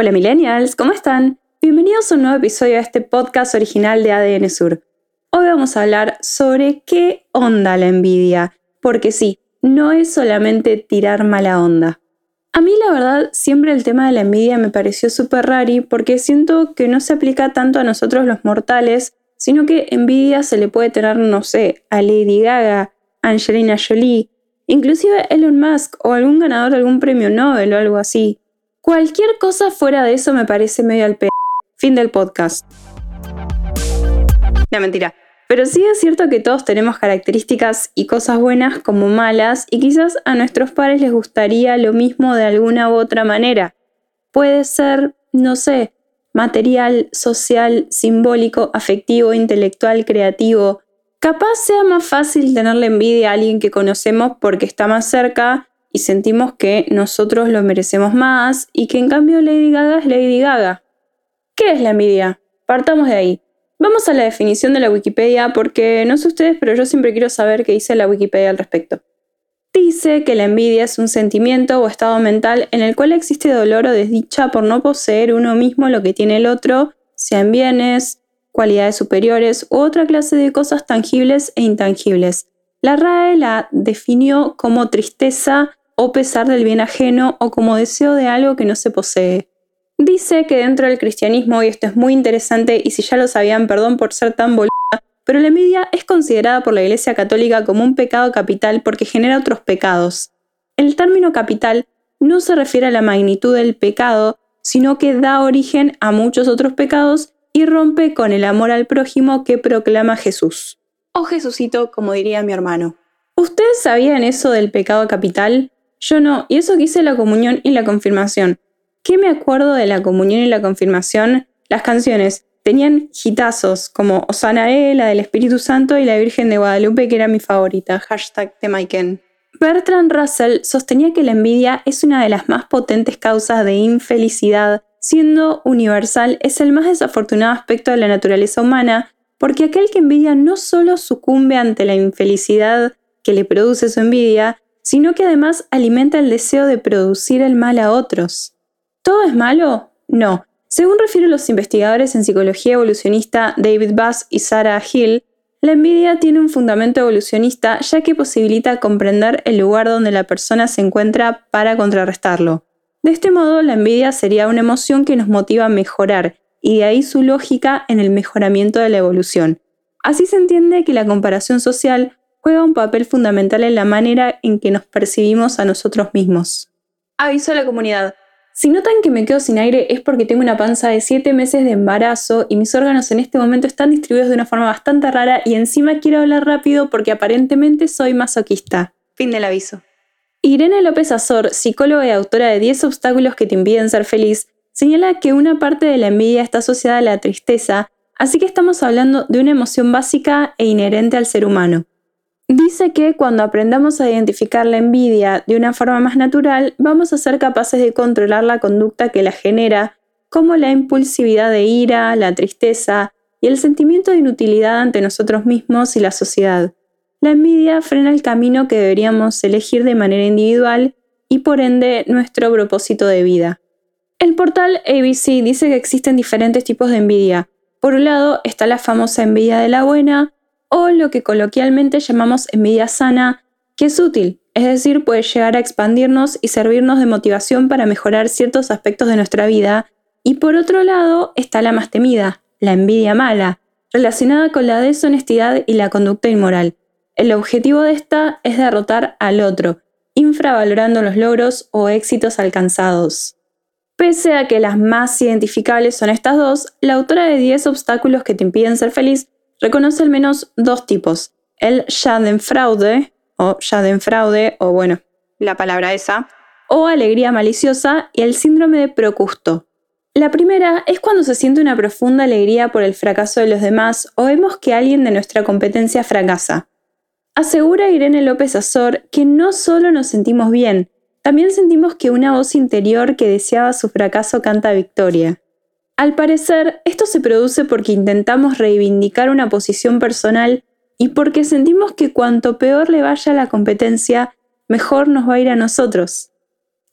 Hola millennials, ¿cómo están? Bienvenidos a un nuevo episodio de este podcast original de ADN Sur. Hoy vamos a hablar sobre qué onda la envidia, porque sí, no es solamente tirar mala onda. A mí la verdad siempre el tema de la envidia me pareció súper rari porque siento que no se aplica tanto a nosotros los mortales, sino que envidia se le puede tener, no sé, a Lady Gaga, Angelina Jolie, inclusive Elon Musk o algún ganador de algún premio Nobel o algo así. Cualquier cosa fuera de eso me parece medio al p. Fin del podcast. No, mentira. Pero sí es cierto que todos tenemos características y cosas buenas como malas y quizás a nuestros padres les gustaría lo mismo de alguna u otra manera. Puede ser, no sé, material, social, simbólico, afectivo, intelectual, creativo. Capaz sea más fácil tenerle envidia a alguien que conocemos porque está más cerca y sentimos que nosotros lo merecemos más y que en cambio Lady Gaga es Lady Gaga. ¿Qué es la envidia? Partamos de ahí. Vamos a la definición de la Wikipedia porque no sé ustedes, pero yo siempre quiero saber qué dice la Wikipedia al respecto. Dice que la envidia es un sentimiento o estado mental en el cual existe dolor o desdicha por no poseer uno mismo lo que tiene el otro, sean bienes, cualidades superiores u otra clase de cosas tangibles e intangibles. La RAE la definió como tristeza o pesar del bien ajeno o como deseo de algo que no se posee. Dice que dentro del cristianismo, y esto es muy interesante, y si ya lo sabían, perdón por ser tan boluda, pero la envidia es considerada por la Iglesia Católica como un pecado capital porque genera otros pecados. El término capital no se refiere a la magnitud del pecado, sino que da origen a muchos otros pecados y rompe con el amor al prójimo que proclama Jesús. O Jesucito, como diría mi hermano. ¿Ustedes sabían eso del pecado capital? Yo no, y eso que hice la comunión y la confirmación. ¿Qué me acuerdo de la comunión y la confirmación? Las canciones tenían hitazos como Osana E, la del Espíritu Santo y la Virgen de Guadalupe, que era mi favorita. Hashtag de Maiken. Bertrand Russell sostenía que la envidia es una de las más potentes causas de infelicidad, siendo universal es el más desafortunado aspecto de la naturaleza humana, porque aquel que envidia no solo sucumbe ante la infelicidad que le produce su envidia, sino que además alimenta el deseo de producir el mal a otros. ¿Todo es malo? No. Según refieren los investigadores en psicología evolucionista David Bass y Sarah Hill, la envidia tiene un fundamento evolucionista ya que posibilita comprender el lugar donde la persona se encuentra para contrarrestarlo. De este modo, la envidia sería una emoción que nos motiva a mejorar, y de ahí su lógica en el mejoramiento de la evolución. Así se entiende que la comparación social juega un papel fundamental en la manera en que nos percibimos a nosotros mismos. Aviso a la comunidad. Si notan que me quedo sin aire es porque tengo una panza de 7 meses de embarazo y mis órganos en este momento están distribuidos de una forma bastante rara y encima quiero hablar rápido porque aparentemente soy masoquista. Fin del aviso. Irene López Azor, psicóloga y autora de 10 obstáculos que te impiden ser feliz, señala que una parte de la envidia está asociada a la tristeza, así que estamos hablando de una emoción básica e inherente al ser humano. Dice que cuando aprendamos a identificar la envidia de una forma más natural, vamos a ser capaces de controlar la conducta que la genera, como la impulsividad de ira, la tristeza y el sentimiento de inutilidad ante nosotros mismos y la sociedad. La envidia frena el camino que deberíamos elegir de manera individual y por ende nuestro propósito de vida. El portal ABC dice que existen diferentes tipos de envidia. Por un lado está la famosa envidia de la buena, o lo que coloquialmente llamamos envidia sana, que es útil, es decir, puede llegar a expandirnos y servirnos de motivación para mejorar ciertos aspectos de nuestra vida, y por otro lado está la más temida, la envidia mala, relacionada con la deshonestidad y la conducta inmoral. El objetivo de esta es derrotar al otro, infravalorando los logros o éxitos alcanzados. Pese a que las más identificables son estas dos, la autora de 10 obstáculos que te impiden ser feliz reconoce al menos dos tipos. El Schadenfraude, o Schadenfraude, o bueno, la palabra esa, o alegría maliciosa y el síndrome de Procusto. La primera es cuando se siente una profunda alegría por el fracaso de los demás o vemos que alguien de nuestra competencia fracasa. Asegura Irene López Azor que no solo nos sentimos bien, también sentimos que una voz interior que deseaba su fracaso canta victoria. Al parecer, esto se produce porque intentamos reivindicar una posición personal y porque sentimos que cuanto peor le vaya a la competencia, mejor nos va a ir a nosotros.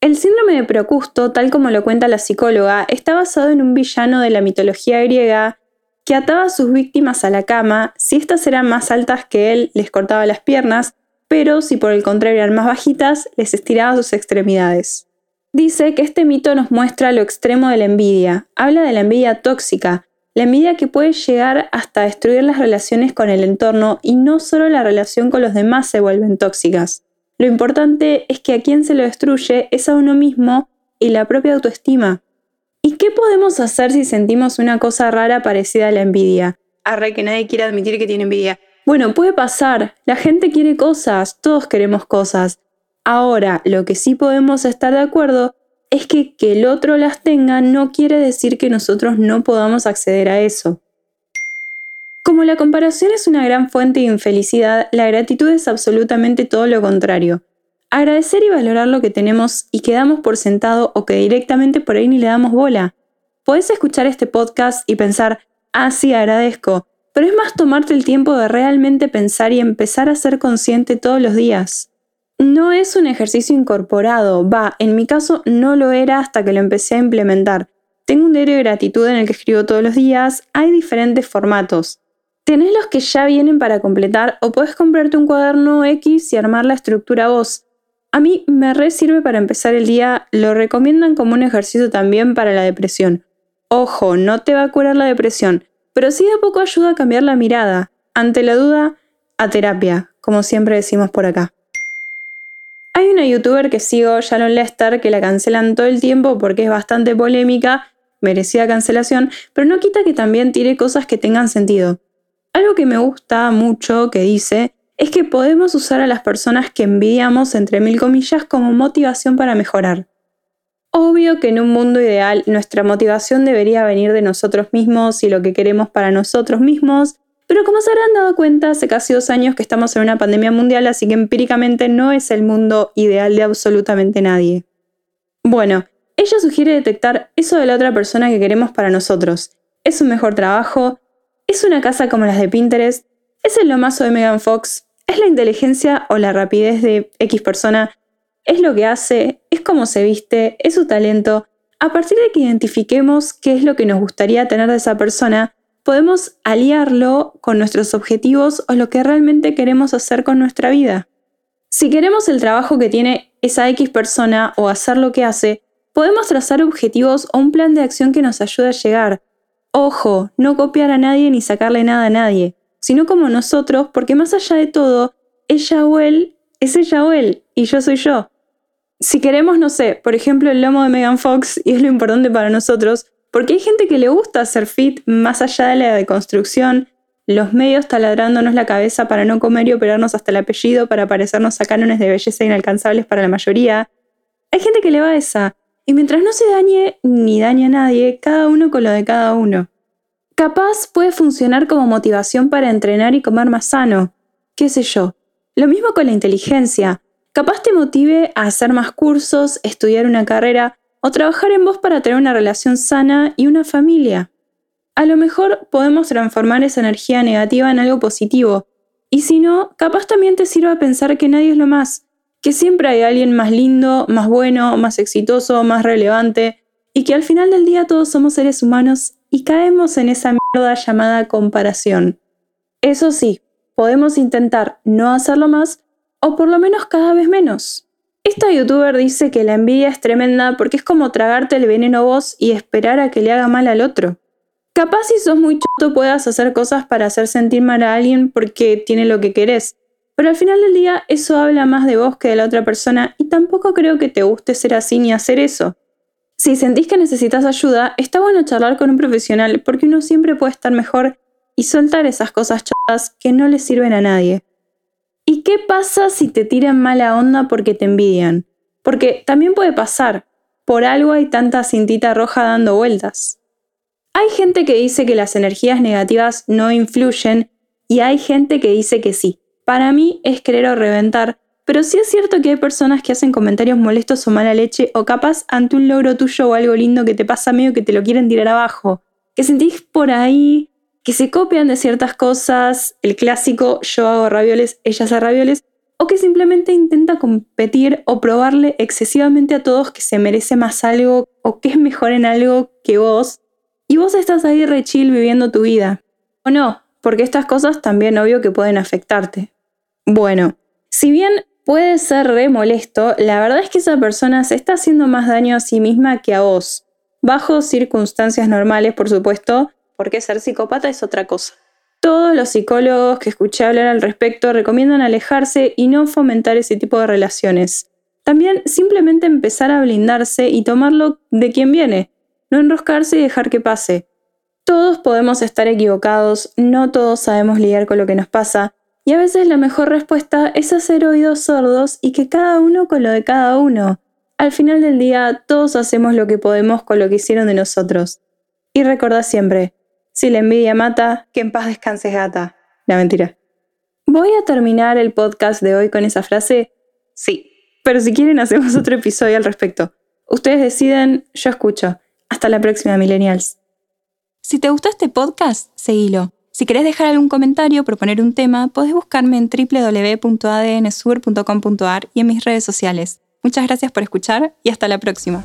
El síndrome de Procusto, tal como lo cuenta la psicóloga, está basado en un villano de la mitología griega que ataba a sus víctimas a la cama, si éstas eran más altas que él, les cortaba las piernas, pero si por el contrario eran más bajitas, les estiraba sus extremidades. Dice que este mito nos muestra lo extremo de la envidia, habla de la envidia tóxica, la envidia que puede llegar hasta destruir las relaciones con el entorno y no solo la relación con los demás se vuelven tóxicas. Lo importante es que a quien se lo destruye es a uno mismo y la propia autoestima. ¿Y qué podemos hacer si sentimos una cosa rara parecida a la envidia? Arre que nadie quiere admitir que tiene envidia. Bueno, puede pasar. La gente quiere cosas, todos queremos cosas. Ahora, lo que sí podemos estar de acuerdo es que que el otro las tenga no quiere decir que nosotros no podamos acceder a eso. Como la comparación es una gran fuente de infelicidad, la gratitud es absolutamente todo lo contrario. Agradecer y valorar lo que tenemos y que damos por sentado o que directamente por ahí ni le damos bola. Podés escuchar este podcast y pensar, ah, sí, agradezco, pero es más tomarte el tiempo de realmente pensar y empezar a ser consciente todos los días. No es un ejercicio incorporado, va, en mi caso no lo era hasta que lo empecé a implementar. Tengo un diario de gratitud en el que escribo todos los días, hay diferentes formatos. Tenés los que ya vienen para completar o puedes comprarte un cuaderno X y armar la estructura vos. A mí me re sirve para empezar el día, lo recomiendan como un ejercicio también para la depresión. Ojo, no te va a curar la depresión, pero sí de poco ayuda a cambiar la mirada. Ante la duda, a terapia, como siempre decimos por acá. Una youtuber que sigo, Shalon Lester, que la cancelan todo el tiempo porque es bastante polémica, merecida cancelación, pero no quita que también tire cosas que tengan sentido. Algo que me gusta mucho que dice es que podemos usar a las personas que envidiamos, entre mil comillas, como motivación para mejorar. Obvio que en un mundo ideal nuestra motivación debería venir de nosotros mismos y lo que queremos para nosotros mismos, pero como se habrán dado cuenta, hace casi dos años que estamos en una pandemia mundial, así que empíricamente no es el mundo ideal de absolutamente nadie. Bueno, ella sugiere detectar eso de la otra persona que queremos para nosotros. Es un mejor trabajo, ¿Es una casa como las de Pinterest? ¿Es el lomazo de Megan Fox? ¿Es la inteligencia o la rapidez de X persona? ¿Es lo que hace? ¿Es cómo se viste? ¿Es su talento? A partir de que identifiquemos qué es lo que nos gustaría tener de esa persona, podemos aliarlo con nuestros objetivos o lo que realmente queremos hacer con nuestra vida. Si queremos el trabajo que tiene esa X persona o hacer lo que hace, podemos trazar objetivos o un plan de acción que nos ayude a llegar, Ojo, no copiar a nadie ni sacarle nada a nadie, sino como nosotros, porque más allá de todo, ella o él es ella o él, y yo soy yo. Si queremos, no sé, por ejemplo, el lomo de Megan Fox, y es lo importante para nosotros, porque hay gente que le gusta hacer fit más allá de la deconstrucción, los medios taladrándonos la cabeza para no comer y operarnos hasta el apellido para parecernos a cánones de belleza inalcanzables para la mayoría. Hay gente que le va a esa, y mientras no se dañe ni dañe a nadie, cada uno con lo de cada uno. Capaz puede funcionar como motivación para entrenar y comer más sano, qué sé yo. Lo mismo con la inteligencia. Capaz te motive a hacer más cursos, estudiar una carrera o trabajar en vos para tener una relación sana y una familia. A lo mejor podemos transformar esa energía negativa en algo positivo. Y si no, capaz también te sirva pensar que nadie es lo más, que siempre hay alguien más lindo, más bueno, más exitoso, más relevante, y que al final del día todos somos seres humanos y caemos en esa mierda llamada comparación. Eso sí, podemos intentar no hacerlo más, o por lo menos cada vez menos. Esta youtuber dice que la envidia es tremenda porque es como tragarte el veneno vos y esperar a que le haga mal al otro. Capaz si sos muy choto puedas hacer cosas para hacer sentir mal a alguien porque tiene lo que querés, pero al final del día eso habla más de vos que de la otra persona y tampoco creo que te guste ser así ni hacer eso. Si sentís que necesitas ayuda, está bueno charlar con un profesional porque uno siempre puede estar mejor y soltar esas cosas chatas que no le sirven a nadie. ¿Y qué pasa si te tiran mala onda porque te envidian? porque también puede pasar, por algo hay tanta cintita roja dando vueltas. Hay gente que dice que las energías negativas no influyen y hay gente que dice que sí. Para mí es querer o reventar, pero sí es cierto que hay personas que hacen comentarios molestos o mala leche o capaz ante un logro tuyo o algo lindo que te pasa medio que te lo quieren tirar abajo, que sentís por ahí que se copian de ciertas cosas, el clásico yo hago ravioles, ella hace ravioles, o que simplemente intenta competir o probarle excesivamente a todos que se merece más algo o que es mejor en algo que vos, y vos estás ahí re chill viviendo tu vida. O no, porque estas cosas también obvio que pueden afectarte. Bueno, si bien puede ser re molesto, la verdad es que esa persona se está haciendo más daño a sí misma que a vos. Bajo circunstancias normales, por supuesto, porque ser psicópata es otra cosa. Todos los psicólogos que escuché hablar al respecto recomiendan alejarse y no fomentar ese tipo de relaciones. También simplemente empezar a blindarse y tomarlo de quien viene, no enroscarse y dejar que pase. Todos podemos estar equivocados, no todos sabemos lidiar con lo que nos pasa, y a veces la mejor respuesta es hacer oídos sordos y que cada uno con lo de cada uno. Al final del día, todos hacemos lo que podemos con lo que hicieron de nosotros. Y recordá siempre, si la envidia mata, que en paz descanses gata. La mentira. ¿Voy a terminar el podcast de hoy con esa frase? Sí. Pero si quieren hacemos otro episodio al respecto. Ustedes deciden, yo escucho. Hasta la próxima, millennials. Si te gustó este podcast, seguilo. Si querés dejar algún comentario o proponer un tema, podés buscarme en www.adnsur.com.ar y en mis redes sociales. Muchas gracias por escuchar y hasta la próxima.